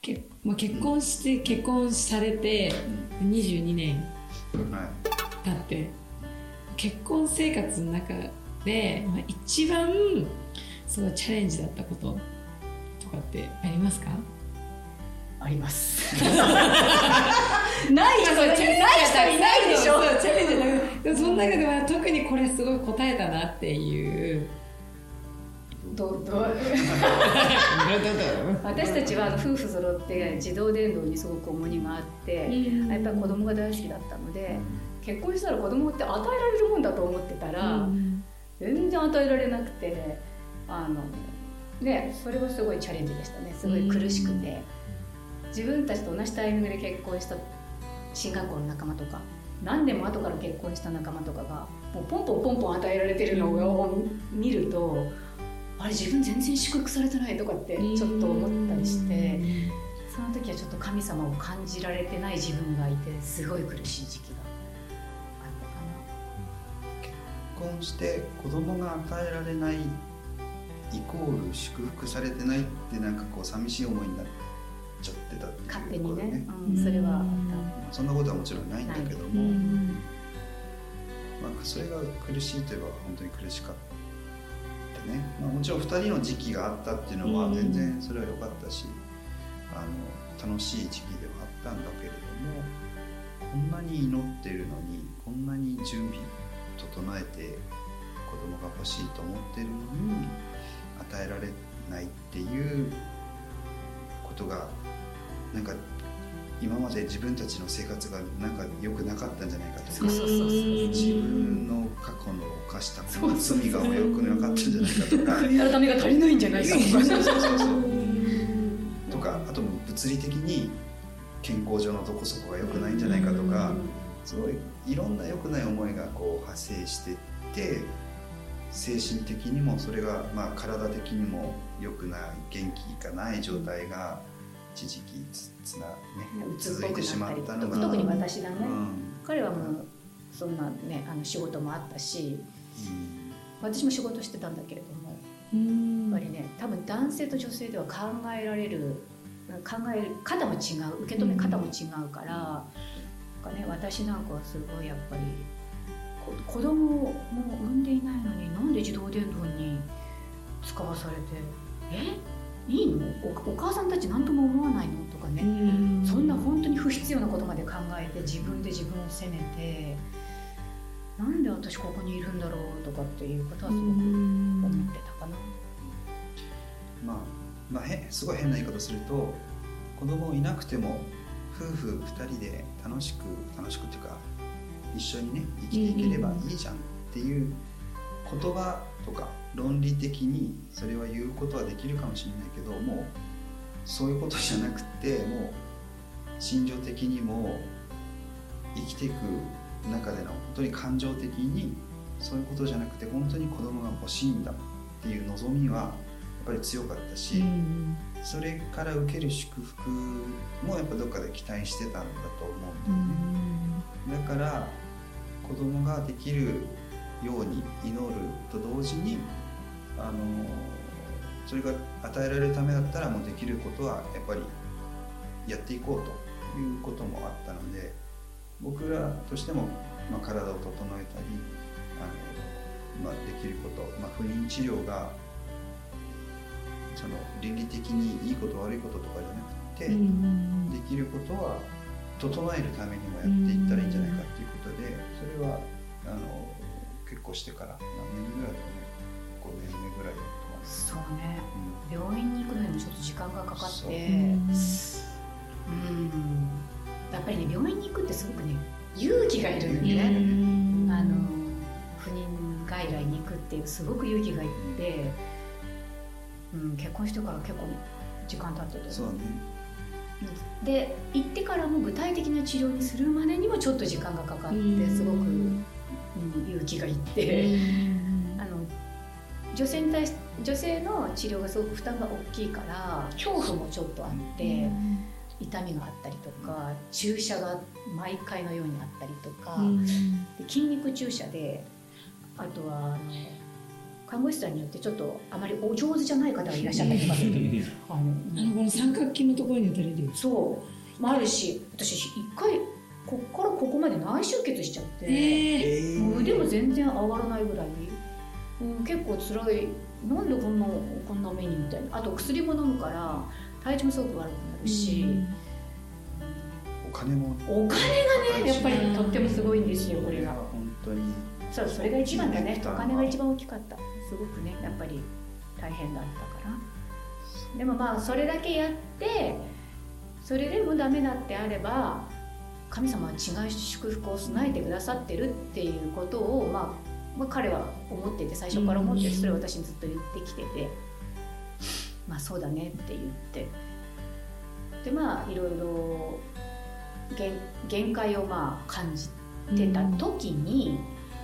けまあ、結婚して結婚されて22年はい。経って結婚生活の中で、まあ、一番そのチャレンジだったこととかってありますか？あります。ない人ない人いないでしょ。チャレンジだけどその中では特にこれすごい答えたなっていうどど 私たちは夫婦揃って自動電動にすごく重荷があって、やっぱり子供が大好きだったので結婚したら子供って与えられるもんだと思ってたら、全然与えられなくてあのねそれはすごいチャレンジでしたね。すごい苦しくて、自分たちと同じタイミングで結婚した進学校の仲間とか何年も後から結婚した仲間とかがもうポンポンポンポン与えられてるのを見ると、あれ自分全然祝福されてないとかってちょっと思ったりして。その時はちょっと神様を感じられてない自分がいてすごい苦しい時期があったか結婚して子供が与えられないイコール祝福されてないってなんかこう寂しい思いになっちゃってたってな勝手いうことにね。ね、うん、それはそんなことはもちろんないんだけども、まあ、それが苦しいといえば本当に苦しかったね、まあ、もちろん2人の時期があったっていうのは全然それは良かったし、あの楽しい時期ではあったんだけれどもこんなに祈ってるのにこんなに準備整えて子供が欲しいと思ってるのに与えられないっていうことがなんか今まで自分たちの生活がなんか良くなかったんじゃないかとか自分の過去の犯した罪が良くなかったんじゃないかとか。た 改めが足りないんじゃないかとか。そうそうそうそうとかあとも物理的に健康上のどこそこが良くないんじゃないかとかすごいいろんな良くない思いがこう派生してって精神的にもそれが、まあ、体的にも良くない元気がない状態が一時期つつな、ね、鬱っ続いてしぽくなっりまったたのが。特に私だね、うん。彼はもうそんなねあの仕事もあったしうん。私も仕事してたんだけれどもやっぱりね多分男性と女性では考えられる考える方も違う受け止め方も違うから、なんかね、私なんかはすごいやっぱりこ子供をもう産んでいないのになんで自動電動に使わされて「え？いいの？おお母さんたち何とも思わないの?」とかね、そんな本当に不必要なことまで考えて自分で自分を責めてなんで私ここにいるんだろうとかっていうことはすごく思ってたかな。まあ、まあ、へすごい変な言い方すると子供いなくても夫婦2人で楽しく楽しくっていうか一緒にね生きていければいいじゃんっていう言葉とか論理的にそれは言うことはできるかもしれないけどもうそういうことじゃなくてもう心情的にも生きていく中での本当に感情的にそういうことじゃなくて本当に子供が欲しいんだっていう望みはやっぱり強かったし、それから受ける祝福もやっぱどっかで期待してたんだと思うんだよね。だから子供ができるように祈ると同時にあのそれが与えられるためだったらもうできることはやっぱりやっていこうということもあったので僕らとしても、まあ、体を整えたりあの、まあ、できること、まあ、不妊治療がその倫理的にいいこと悪いこととかじゃなくて、できることは整えるためにもやっていったらいいんじゃないかっていうことでそれはあの結婚してから何年ぐらいだろうね。5年目ぐらいだと思そうね。う、病院に行くのにもちょっと時間がかかって。そう。うん。やっぱりね病院に行くってすごくね勇気がいるよね、あの不妊外来に行くっていうすごく勇気がいって、うん、結婚してから結構時間経っててうんそうねで行ってからも具体的な治療にするまでにもちょっと時間がかかってすごく、うん勇気がいって、あの女性に対し女性の治療がすごく負担が大きいから恐怖もちょっとあって、痛みがあったりとか注射が毎回のようにあったりとか、で筋肉注射であとはあの看護師さんによってちょっとあまりお上手じゃない方がいらっしゃったりとかする。あのあのこの三角筋のところに打たれる。そう。もあるし私一回こっからここまで内出血しちゃって、ええもう腕も全然上がらないぐらい、うん、結構辛い。なんでこんなこんな目にみたいな。あと薬も飲むから体調もすごく悪くなるし、お金も。お金がねやっぱりとってもすごいんですよこれが本当に。そうそれが一番だね。お金が一番大きかった。すごくねやっぱり大変だったから。でもまあそれだけやってそれでもダメだってあれば神様は違う祝福を備えてくださってるっていうことを、まあ、まあ彼は思ってて最初から思っててそれを私にずっと言ってきててまあそうだねって言ってでまあいろいろ限限界をまあ感じてた時に、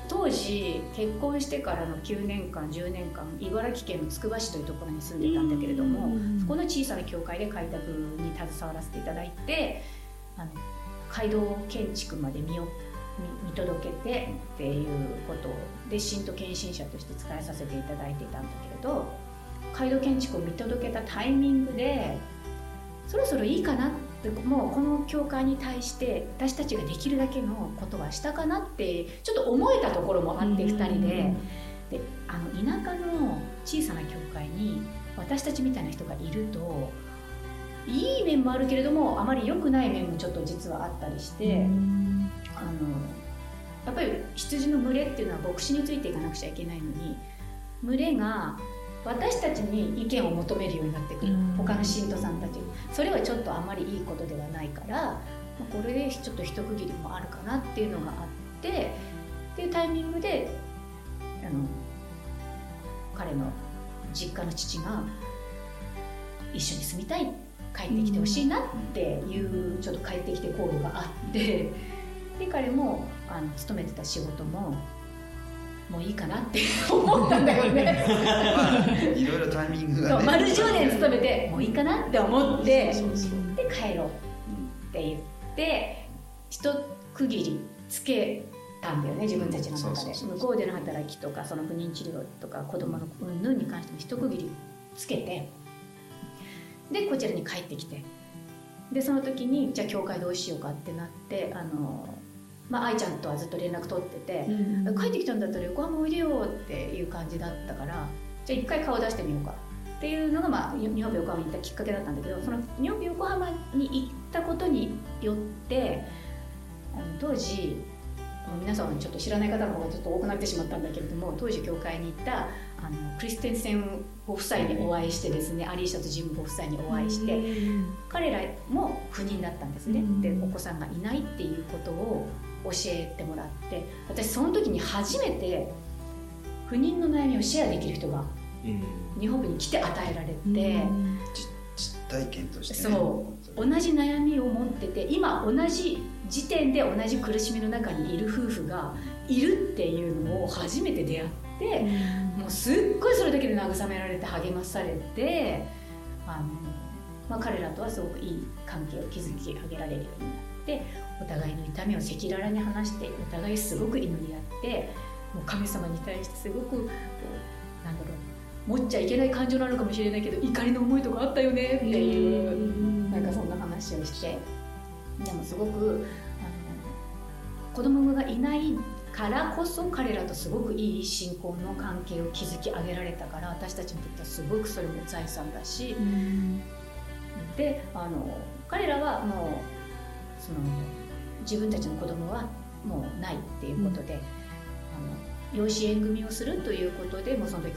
当時結婚してからの9年間10年間茨城県のつくば市というところに住んでたんだけれども、そこの小さな教会で開拓に携わらせていただいてあの街道建築まで見よ見見届けてっていうことで信徒献身者として使いさせていただいていたんだけれど街道建築を見届けたタイミングでそろそろいいかなってもうこの教会に対して私たちができるだけのことはしたかなってちょっと思えたところもあって2人で。であの田舎の小さな教会に私たちみたいな人がいるといい面もあるけれどもあまり良くない面もちょっと実はあったりして、あのやっぱり羊の群れっていうのは牧師についていかなくちゃいけないのに群れが私たちに意見を求めるようになってくる、うん。他の信徒さんたちに。それはちょっとあまりいいことではないから、まあこれでちょっと一区切りもあるかなっていうのがあってっていうタイミングであの彼の実家の父が一緒に住みたい帰ってきてほしいなっていうちょっと帰ってきてコールがあってで彼もあの勤めてた仕事ももういいかなって思ったんだよね。ま あいろいろタイミングがね。丸10年勤めてもういいかなって思ってで帰ろうって言って一区切りつけたんだよね自分たちの中で。向こうでの働きとかその不妊治療とか子供の云々に関しても一区切りつけてでこちらに帰ってきて。でその時にじゃあ教会どうしようかってなってあの、まあ、愛ちゃんとはずっと連絡取ってて、帰ってきたんだったら横浜おいでよっていう感じだったからじゃあ一回顔出してみようか。っていうのが、まあ、日本横浜に行ったきっかけだったんだけどその日本横浜に行ったことによってあの当時皆さんはちょっと知らない方の方がちょっと多くなってしまったんだけれども当時教会に行ったあのクリステンセンご夫妻にお会いしてですねアリーシャとジムご夫妻にお会いして彼らも不妊だったんですね、うん。でお子さんがいないっていうことを教えてもらって私その時に初めて不妊の悩みをシェアできる人が日本に来て与えられて、実体験としてね。そう。同じ悩みを持ってて今同じ時点で同じ苦しみの中にいる夫婦がいるっていうのを初めて出会って、もうすっごいそれだけで慰められて励まされてあの、まあ、彼らとはすごくいい関係を築き上げられるようになってお互いの痛みを赤裸々に話してお互いすごく祈り合ってもう神様に対してすごくこうなんだろう持っちゃいけない感情なのかもしれないけど怒りの思いとかあったよねっていう。なんかそんな話をしてでもすごくあの子供がいないからこそ彼らとすごくいい信仰の関係を築き上げられたから私たちにとってはすごくそれも財産だし。であの彼らはもうその自分たちの子供はもうないっていうことで、あの養子縁組をするということでもうその時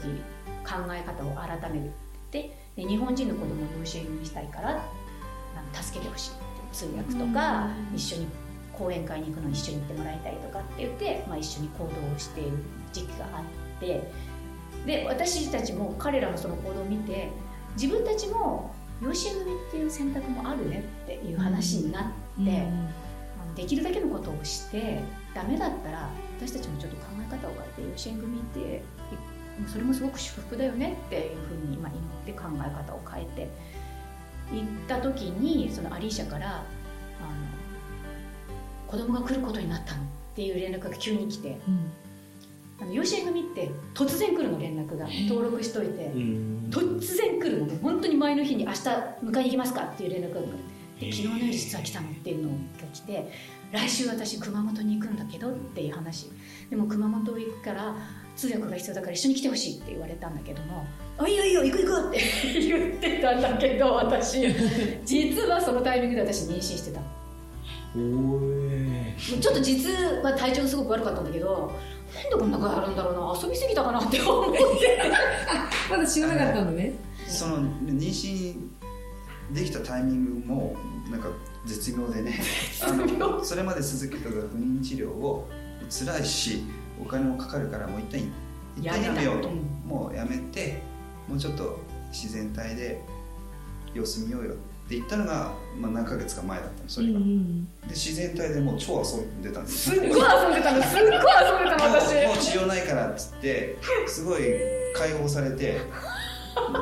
考え方を改めてで日本人の子供を養子縁組したいから助けてほしいって通訳とか、一緒に講演会に行くのに一緒に行ってもらいたいとかって言って、まあ、一緒に行動をしている時期があって。で私たちも彼らのその行動を見て自分たちも養子縁組っていう選択もあるねっていう話になって、あのできるだけのことをしてダメだったら私たちもちょっと考え方を変えて養子縁組ってえそれもすごく祝福だよねっていうふうに、まあ、祈って考え方を変えて行った時にそのアリーシャからあの子供が来ることになったのっていう連絡が急に来て。あの養子縁組って突然来るの連絡が。登録しといて。突然来るので本当に前の日に明日迎えに行きますかっていう連絡が来るで昨日の夜実は来たのっていうのが来て来週私熊本に行くんだけどっていう話。でも熊本行くから通訳が必要だから一緒に来てほしいって言われたんだけども「あいいよいいよ行く行く」って言ってたんだけど私。実はそのタイミングで私妊娠してたちょっと実は体調がすごく悪かったんだけどなんでこんな声あるんだろうな。遊びすぎたかなって思って。まだ知らなかったのね。その妊娠できたタイミングもなんか絶妙でね。あのそれまで続けてた不妊治療を辛いしお金もかかるからもう一旦一旦やめようと、うん、もうやめてもうちょっと自然体で様子見ようよって言ったのが、まあ、何ヶ月か前だったのそれが、うん、で自然体でもう超遊んでたんですすっごい遊んでたのすっごい遊んでたの私。もう治療ないからっつってすごい解放されても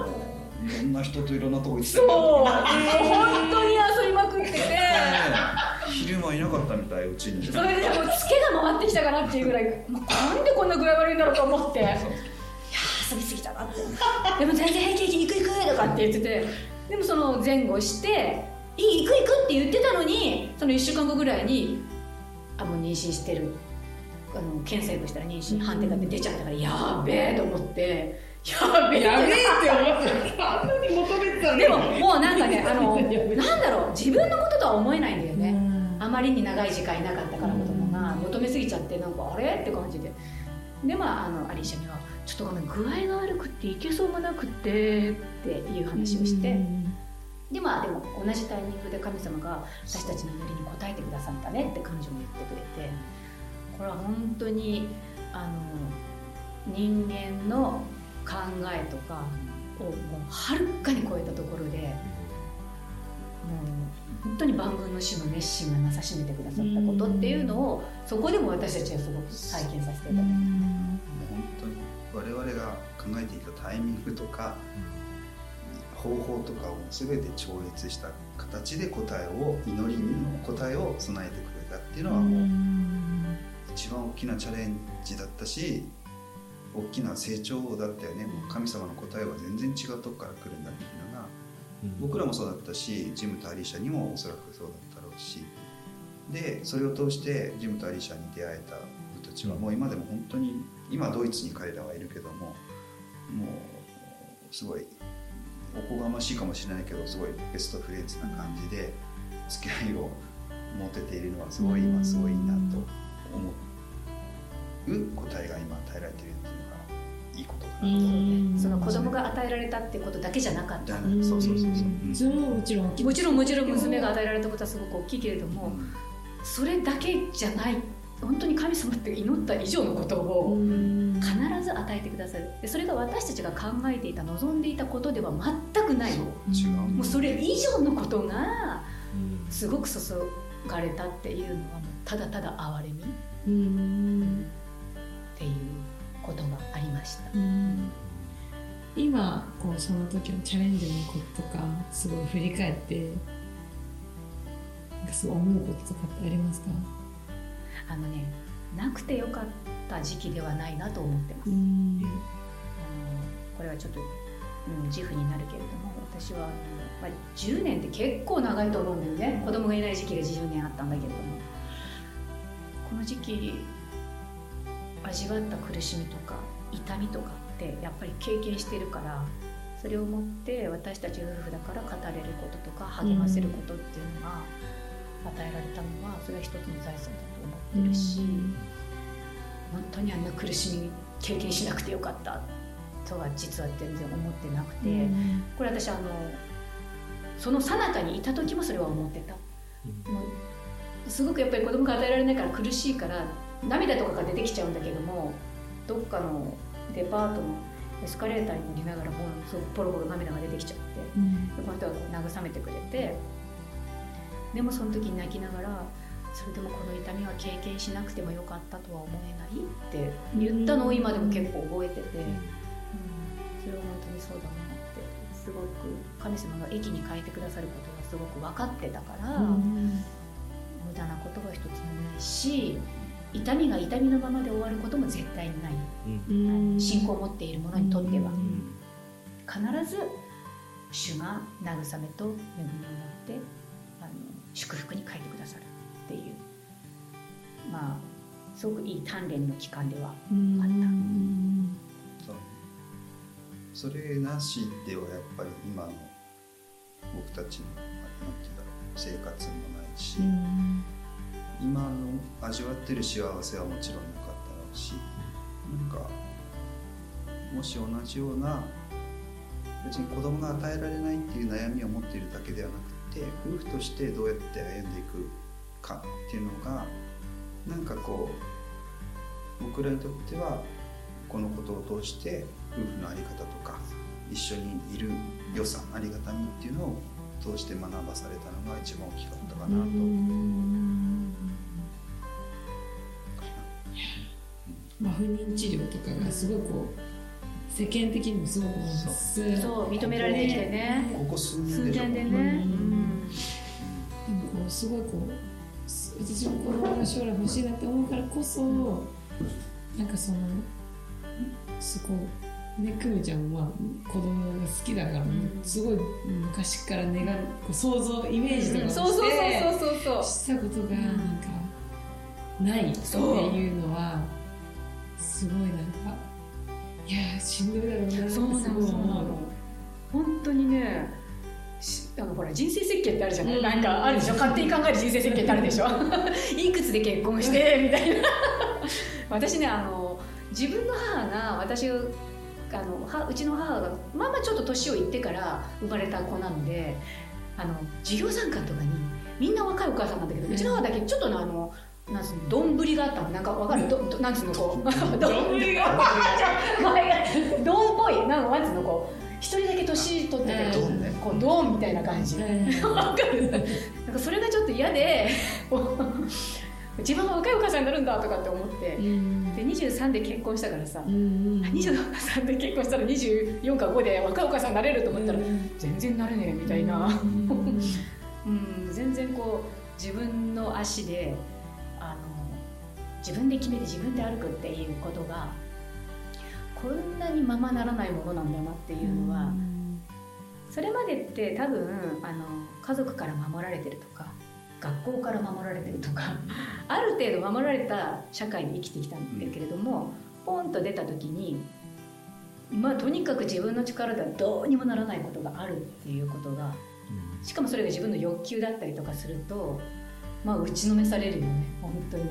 ういろんな人といろんなとこ行ってたそうもう本当に遊びまくってて。昼間いなかったみたいうちに。それでもうツケが回ってきたかなっていうぐらいなんでこんな具合悪いんだろうと思って。いや遊びすぎたなってでも全然平気行く行くとかって言っててでもその前後して「いい行く行く」って言ってたのにその1週間後ぐらいに「あもう妊娠してる」あの検査薬したら妊娠判定が出ちゃったからやべえと思って。やべえやべえって思って。あんなに求めてたのでももうなんかねあのなんだろう自分のこととは思えないんだよね。あまりに長い時間いなかったから子供が求めすぎちゃってなんかあれ？って感じで。でまああのアリーシャには「ちょっとごめん具合が悪くっていけそうもなくて」っていう話をして。でまあでも同じタイミングで神様が私たちの祈りに応えてくださったねって彼女も言ってくれて。これは本当にあの人間の考えとかをもうはるかに超えたところでもう本当に万軍の主の熱心がなさしめてくださったことっていうのをそこでも私たちはすごく体験させていただいて。本当に我々が考えていたタイミングとか方法とかを全て超越した形で答えを祈りの答えを備えてくれたっていうのはもう一番大きなチャレンジだったし大きな成長だったよね。もう神様の答えは全然違うとこから来るんだっていうのが、うん、僕らもそうだったしジムとアリーシャにもおそらくそうだったろうし。でそれを通してジムとアリーシャに出会えた僕たちはもう今でも本当に今ドイツに彼らはいるけどももうすごいおこがましいかもしれないけどすごいベストフレンズな感じで付き合いを持てているのはすごい今すごいなと思う。答えが今与えられているっていうのがいいことかなと。その子供が与えられたってことだけじゃなかった。そうそうそうそう。それももちろんもちろんもちろん娘が与えられたことはすごく大きいけれども、それだけじゃない本当に神様って祈った以上のことを必ず与えてくださる。でそれが私たちが考えていた望んでいたことでは全くない。違う。もうそれ以上のことがすごく注がれたっていうのはもうただただ憐れみっていうことがありました。今こうその時のチャレンジのこととかすごい振り返ってなんかすごい思うこととかってありますか？あのねなくてよかった時期ではないなと思ってます。あのこれはちょっと、うん、自負になるけれども私はやっぱり10年って結構長いと思うんだよね。子供がいない時期が10年あったんだけれども。この時期味わった苦しみとか痛みとかってやっぱり経験してるからそれをもって私たち夫婦だから語れることとか励ませることっていうのが与えられたのはそれは一つの財産だと思ってるし、本当にあんな苦しみ経験しなくてよかったとは実は全然思ってなくて、これ私あのその最中にいた時もそれは思ってた。もうすごくやっぱり子供が与えられないから苦しいから涙とかが出てきちゃうんだけどもどっかのデパートのエスカレーターに乗りながらもうすごくポロポロ涙が出てきちゃって、うん、この人が慰めてくれてでもその時に泣きながらそれでもこの痛みは経験しなくてもよかったとは思えないって言ったのを今でも結構覚えてて、うん、それは本当にそうだなってすごく神様が駅に変えてくださることがすごく分かってたから、うん、無駄なことは一つもないし痛みが痛みのままで終わることも絶対にない、うん。信仰を持っている者にとっては、うん。必ず主が慰めと恵みを持って祝福に変えてくださる。っていう。まあすごくいい鍛錬の期間ではうん。そそれなしではやっぱり今の僕たちのなんていうんだろう生活もないし、今の味わってる幸せはもちろんなかったろうしなんかもし同じような別に子供が与えられないっていう悩みを持っているだけではなくて夫婦としてどうやって歩んでいくかっていうのがなんかこう僕らにとってはこのことを通して夫婦の在り方とか一緒にいる良さありがたみっていうのを通して学ばされたのが一番大きかったかなと。まあ、不妊治療とかがすごいこう世間的にもすごくそうそう認められてきてね。ここ数数年でしょ年でね、うんすごいこうす私も子供が将来欲しいなって思うからこそなんかそのすごいねくみちゃんは子供が好きだから、すごい昔から願うこう想像イメージとかそうそうそうそうそうしたことがなんかないっていうのはすごいなんかいやーしんどいだろうなってすそうなう本当にねしあのほら人生設計ってあるじゃない、うん。なんかあるでしょ？勝手に考える人生設計ってあるでしょ？いくつで結婚して？みたいな。私ねあの自分の母が私をあのはうちの母がまあまあちょっと年をいってから生まれた子なのであの授業参観とかにみんな若いお母さんなんだけど、うちの母だけちょっとのあのなんつうの丼があったの？なんかわかる？どどなんつうのこう。丼が丼 っぽい。なんかなんつうのこう一人だけ年取ってて、ドンね。こうドンみたいな感じ、わかる。なんかそれがちょっと嫌で自分が若いお母さんになるんだとかって思ってで23で結婚したからさ、23で結婚したら24か5で若いお母さんになれると思ったら、全然なれねえみたいな、うん、全然こう自分の足であの自分で決めて自分で歩くっていうことがこんなにままならないものなんだなっていうのは、それまでって多分あの家族から守られてるとか学校から守られてるとかある程度守られた社会で生きてきたんだけれども、ポンと出た時にまあとにかく自分の力ではどうにもならないことがあるっていうことがしかもそれが自分の欲求だったりとかするとまあ打ちのめされるよね本当に、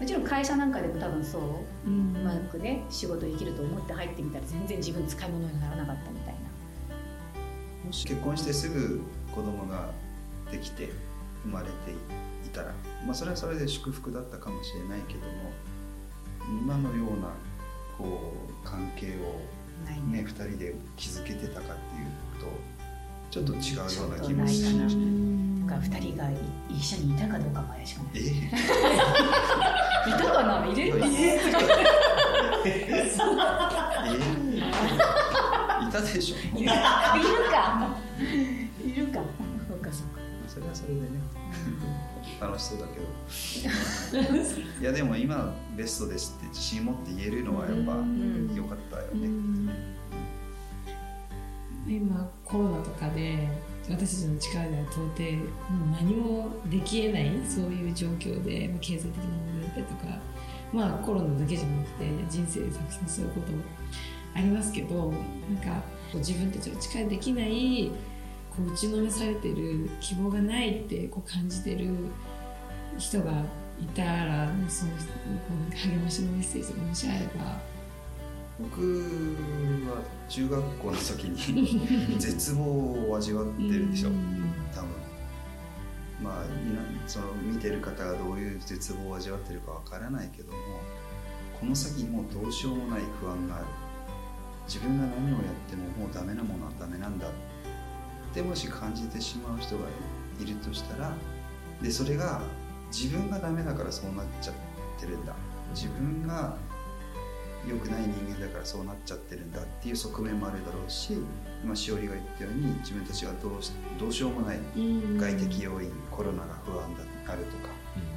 もちろん会社なんかでも多分そう。うまくね仕事できると思って入ってみたら全然自分使い物にならなかったみたいな。もし結婚してすぐ子供ができて生まれていたら、まあ、それはそれで祝福だったかもしれないけども今のようなこう関係を、ないね、2人で築けてたかっていうとちょっと違うような気もしちょっとないかな。まが2人がい一緒にいたかどうかも怪しくない。えいたかな？いれる。ええ。いたでしょ。いるか。いるか。そうかそうか。それはそれでね。楽しそうだけど。いやでも今ベストですって自信持って言えるのはやっぱうん。良かったよね、うん。今コロナとかで私たちの力では到底もう何もできえないそういう状況で、まあ、経済的な問題だとかまあコロナだけじゃなくて人生でたくさんそういうことありますけどなんか自分たちの力できないこう打ちのめされてる希望がないってこう感じてる人がいたらそのこうなんか励ましのメッセージとかもしあれば。僕は中学校の時に 絶望を味わってるでしょ。多分。まあみんなその見てる方がどういう絶望を味わってるかわからないけどもこの先もうどうしようもない不安がある。自分が何をやってももうダメなものはダメなんだ。ってもし感じてしまう人がいるとしたらでそれが自分がダメだからそうなっちゃってるんだ。自分が良くない人間だからそうなっちゃってるんだっていう側面もあるだろうし今しおりが言ったように自分たちがどうしどうしようもない外的要因コロナが不安だあるとか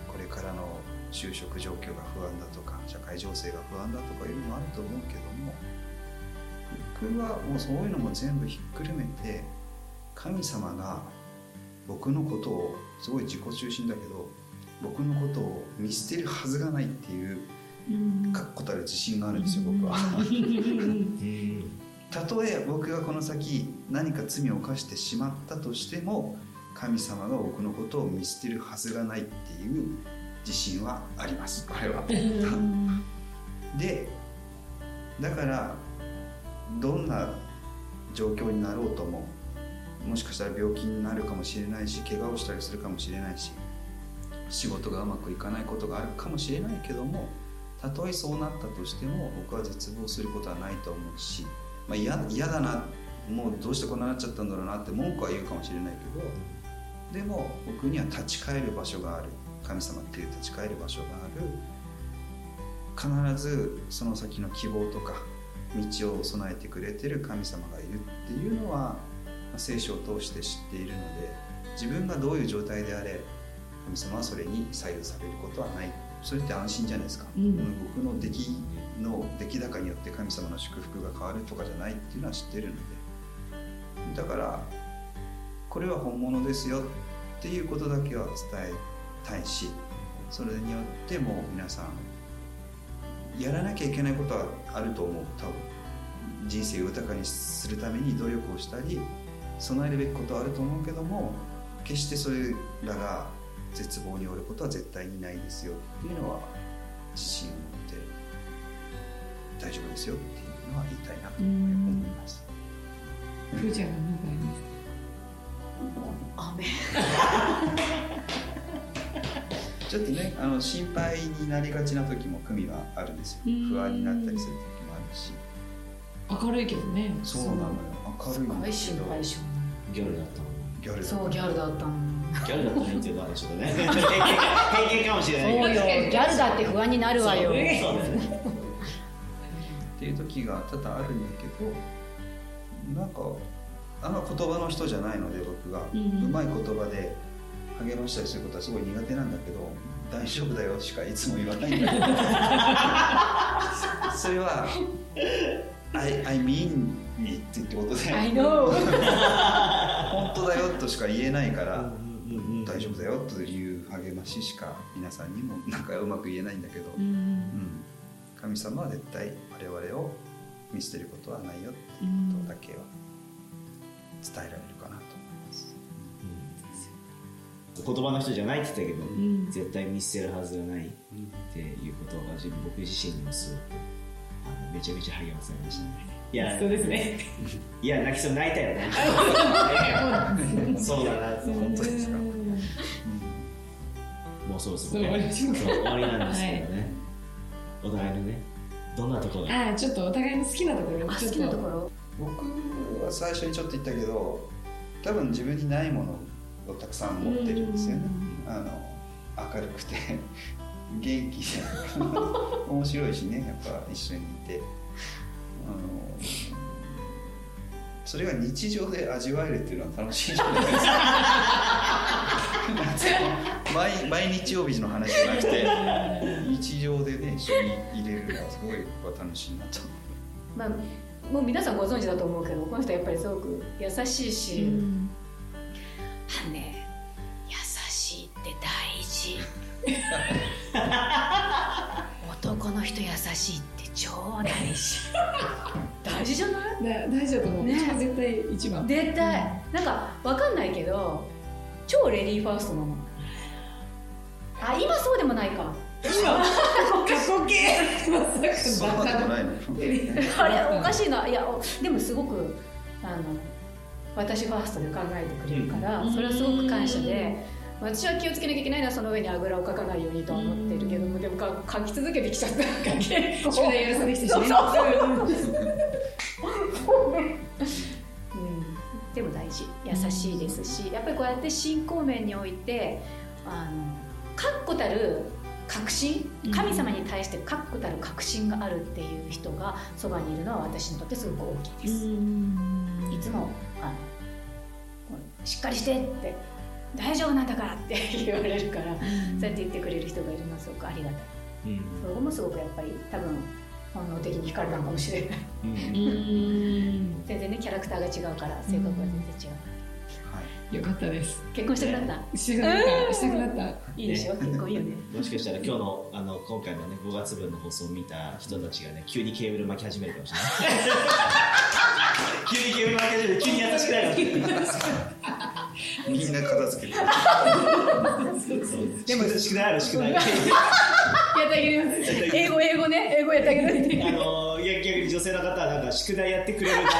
これからの就職状況が不安だとか社会情勢が不安だとかいうのもあると思うけども僕はもうそういうのも全部ひっくるめて神様が僕のことをすごい自己中心だけど僕のことを見捨てるはずがないっていう確固たる自信があるんですよ僕は。たとえ僕がこの先何か罪を犯してしまったとしても神様が僕のことを見捨てるはずがないっていう自信はあります。これは。でだからどんな状況になろうとももしかしたら病気になるかもしれないし怪我をしたりするかもしれないし仕事がうまくいかないことがあるかもしれないけどもたとえそうなったとしても僕は絶望することはないと思うし、まあ、嫌だなもうどうしてこんななっちゃったんだろうなって文句は言うかもしれないけどでも僕には立ち返る場所がある。神様っていう立ち返る場所がある。必ずその先の希望とか道を備えてくれてる神様がいるっていうのは聖書を通して知っているので自分がどういう状態であれ神様はそれに左右されることはない。それって安心じゃないですか、うん、僕の出来の出来高によって神様の祝福が変わるとかじゃないっていうのは知ってるので。だからこれは本物ですよっていうことだけは伝えたいしそれによっても皆さんやらなきゃいけないことはあると思う。多分人生を豊かにするために努力をしたり備えるべきことはあると思うけども決してそれらが絶望によることは絶対にないですよっていうのは自信を持って大丈夫ですよっていうのは言いたいなと思います。ふーちゃんは何かあります。雨。ちょっとねあの心配になりがちな時も組はあるんですよ。不安になったりする時もあるし。明るいけどね。そうなのよ。明るいんですけど。ギャルだったの。ギャルそうギャルだったのギャルだったのっていうのはちょっとね。偏見かもしれないそうよ。ギャルだって不安になるわよ、ね、っていう時が多々あるんだけどなんかあんま言葉の人じゃないので僕が、うん、うまい言葉で励ましたりすることはすごい苦手なんだけど大丈夫だよしかいつも言わないんだけど。それは I, I mean it ってことで I know 本当だよとしか言えないから、大丈夫だよという励まししか皆さんにもなんかうまく言えないんだけど、うん、神様は絶対我々を見捨てることはないよってことだけは伝えられるかなと思います。言葉の人じゃないって言ったけど、うん、絶対見捨てるはずがないっていうことが自分僕自身にもすごくあのめちゃめちゃ励まされましたね。いやそうですね。いや泣きそう泣いたよね。そうだな本当ですか？もうそろそろ、ね、終わりなんですけどね、はい、お互いのねどんなところああちょっとお互いの好きなところ好きなところ？僕は最初にちょっと言ったけど多分自分にないものをたくさん持ってるんですよね。あの明るくて 元気で面白いしねやっぱ一緒にいて。あのそれが日常で味わえるっていうのは楽しいじゃないですか。毎毎日曜日の話じゃなくて日常でね一緒に入れるのはすごい楽しいなと。まあもう皆さんご存知だと思うけどこの人はやっぱりすごく優しいし、うん、あね優しいって大事。男の人優しいって超大事 大事じゃない？大事だと思う、ね、絶対一番。絶対、うん、なんか分かんないけど超レディーファーストなの。あ今そうでもないか。今？過去形そんなことないの。あれおかしいな。いやでもすごくあの私ファーストで考えてくれるから、それはすごく感謝で。私は気をつけなきゃいけないのはその上にあぐらをかかないようにとは思ってるけどもでもか書き続けてきちゃったから結構宿題やらされてきてしま優しいですしやっぱりこうやって信仰面においてあの確固たる確信神様に対して確固たる確信があるっていう人がそばにいるのは私にとってすごく大きいです。いつもあのしっかりしてって大丈夫なんだからって 言われるから、そうやって言ってくれる人がいるのはすごくありがたい。うん。そこもすごくやっぱり多分本能的に惹かれたのかもしれない。うん。う ん全然ねキャラクターが違うから性格は全然違う。はいよかったです。結婚したくなった？したくなったしたくなった。いいでしょ？結婚いいよね。もしかしたら今日のあの今回のね5月分の放送を見た人たちがね急にケーブル巻き始めるかもしれない。急にケーブル巻き始めて急に優しくなるかもしれない。みんな片付けてでも宿題ある宿題やってあげるよ英語英語ね。英語やってあげるあのいや逆に女性の方はなんか宿題やってくれる男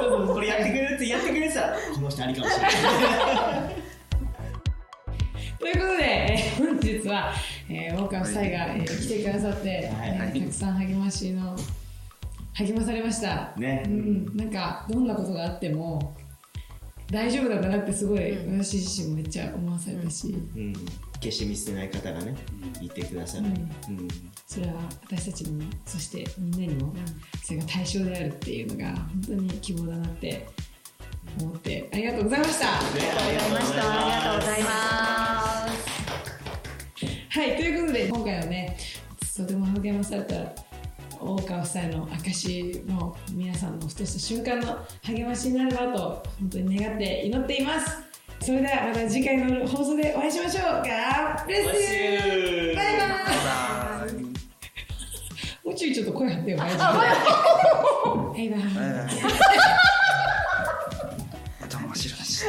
性をこれやってくれるってやってくれてたらこの人ありかもしれない。ということで、えー本日は、えー、大川夫妻が、えー来てくださって、はい。えーたくさん励ましの励まされました、ね。うん、なんかどんなことがあっても大丈夫だったなってすごい、うん。私自身もめっちゃ思わされたし、うん、決して見捨てない方がね言ってくださる、うん。うん。それは私たちにもそしてみんなにもそれが対象であるっていうのが本当に希望だなって思って。ありがとうございました。ねありがとうございました。ありがとうございます。はい、ということで今回はねとても励まされた大川夫妻の証の皆さんのふとした瞬間の励ましになればと本当に願って祈っていますそれではまた次回の放送でお会いしましょう。God bless you! バイバイバイバイ。もうちょいちょっと声張ってよバイバイバイバイ。バイバイ。頭真っ白だし